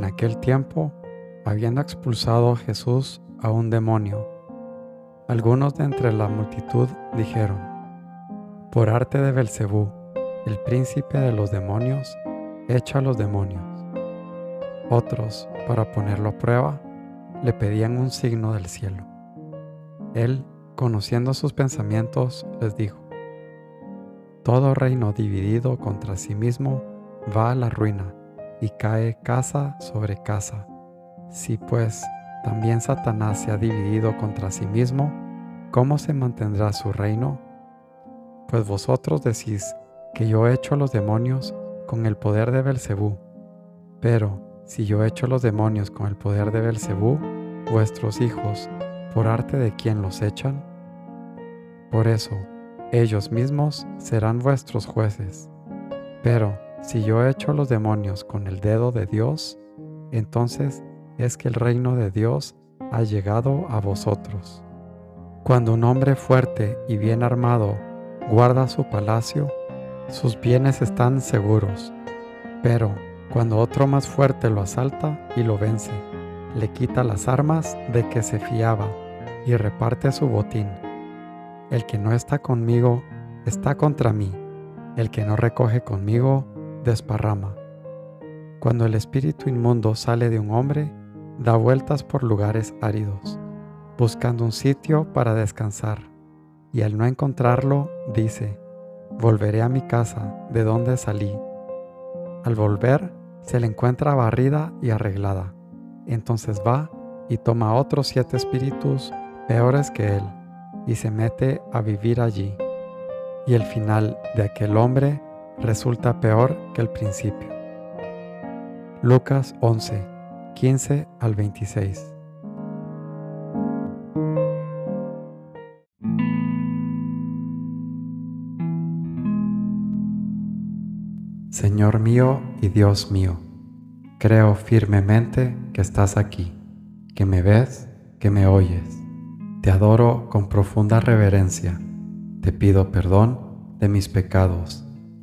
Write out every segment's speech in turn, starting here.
En aquel tiempo, habiendo expulsado Jesús a un demonio, algunos de entre la multitud dijeron, por arte de Belcebú, el príncipe de los demonios, echa a los demonios. Otros, para ponerlo a prueba, le pedían un signo del cielo. Él, conociendo sus pensamientos, les dijo, Todo reino dividido contra sí mismo va a la ruina y cae casa sobre casa. Si pues también Satanás se ha dividido contra sí mismo, ¿cómo se mantendrá su reino? Pues vosotros decís que yo he hecho a los demonios con el poder de Belcebú. Pero si yo he hecho a los demonios con el poder de Belcebú, vuestros hijos, por arte de quien los echan? Por eso, ellos mismos serán vuestros jueces. Pero si yo he hecho a los demonios con el dedo de Dios, entonces es que el reino de Dios ha llegado a vosotros. Cuando un hombre fuerte y bien armado guarda su palacio, sus bienes están seguros. Pero cuando otro más fuerte lo asalta y lo vence, le quita las armas de que se fiaba y reparte su botín. El que no está conmigo está contra mí, el que no recoge conmigo desparrama. Cuando el espíritu inmundo sale de un hombre, da vueltas por lugares áridos, buscando un sitio para descansar, y al no encontrarlo, dice, volveré a mi casa de donde salí. Al volver, se le encuentra barrida y arreglada. Entonces va y toma otros siete espíritus peores que él, y se mete a vivir allí. Y el final de aquel hombre resulta peor que el principio. Lucas 11, 15 al 26. Señor mío y Dios mío, creo firmemente que estás aquí, que me ves, que me oyes. Te adoro con profunda reverencia. Te pido perdón de mis pecados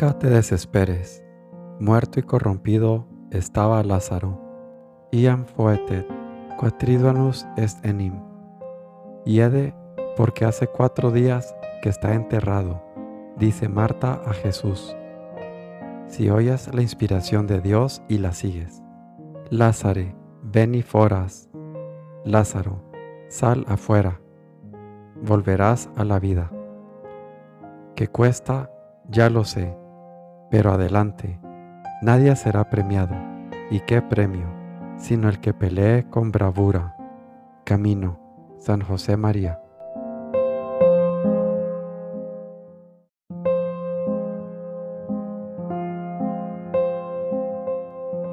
Nunca te desesperes. Muerto y corrompido estaba Lázaro. Iam foetet, quatriduanus est enim. Hiede porque hace cuatro días que está enterrado, dice Marta a Jesús. Si oyes la inspiración de Dios y la sigues. Lázaro, ven y foras. Lázaro, sal afuera. Volverás a la vida. Que cuesta ya lo sé, pero adelante, nadie será premiado. ¿Y qué premio? Sino el que pelee con bravura. Camino, San José María.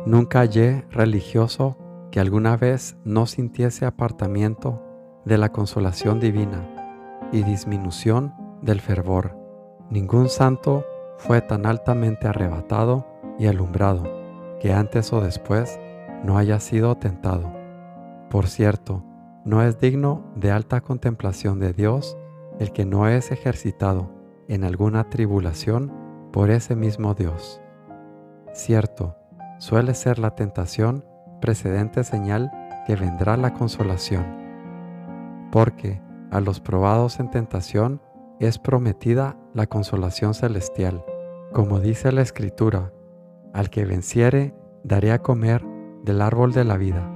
Nunca hallé religioso que alguna vez no sintiese apartamiento de la consolación divina y disminución del fervor Ningún santo fue tan altamente arrebatado y alumbrado que antes o después no haya sido tentado. Por cierto, no es digno de alta contemplación de Dios el que no es ejercitado en alguna tribulación por ese mismo Dios. Cierto, suele ser la tentación precedente señal que vendrá la consolación, porque a los probados en tentación es prometida la consolación celestial. Como dice la Escritura, al que venciere daré a comer del árbol de la vida.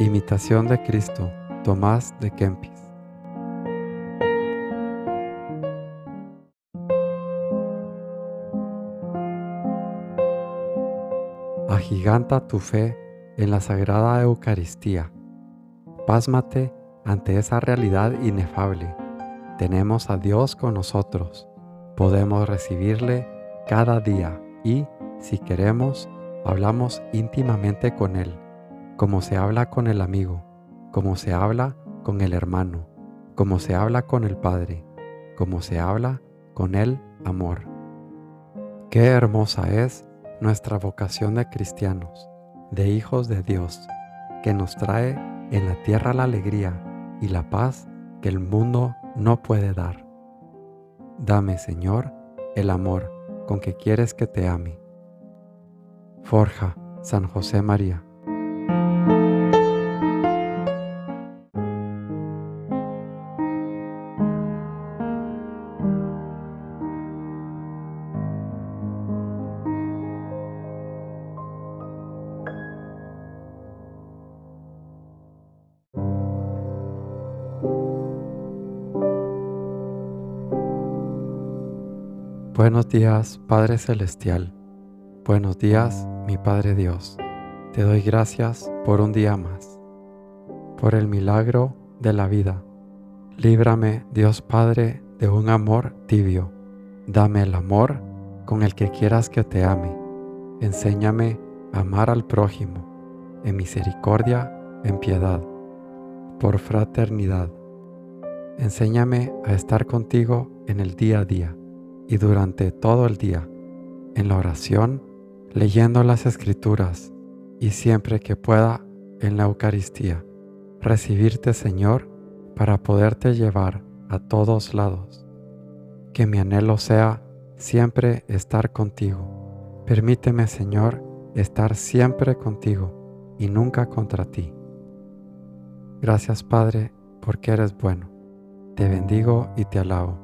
Imitación de Cristo, Tomás de Kempis. Agiganta tu fe en la Sagrada Eucaristía. Pásmate ante esa realidad inefable tenemos a Dios con nosotros, podemos recibirle cada día y, si queremos, hablamos íntimamente con Él, como se habla con el amigo, como se habla con el hermano, como se habla con el Padre, como se habla con el amor. Qué hermosa es nuestra vocación de cristianos, de hijos de Dios, que nos trae en la tierra la alegría y la paz que el mundo no puede dar. Dame, Señor, el amor con que quieres que te ame. Forja, San José María. Buenos días, Padre Celestial. Buenos días, mi Padre Dios. Te doy gracias por un día más, por el milagro de la vida. Líbrame, Dios Padre, de un amor tibio. Dame el amor con el que quieras que te ame. Enséñame a amar al prójimo, en misericordia, en piedad, por fraternidad. Enséñame a estar contigo en el día a día y durante todo el día, en la oración, leyendo las escrituras y siempre que pueda en la Eucaristía, recibirte Señor para poderte llevar a todos lados. Que mi anhelo sea siempre estar contigo. Permíteme Señor estar siempre contigo y nunca contra ti. Gracias Padre porque eres bueno. Te bendigo y te alabo.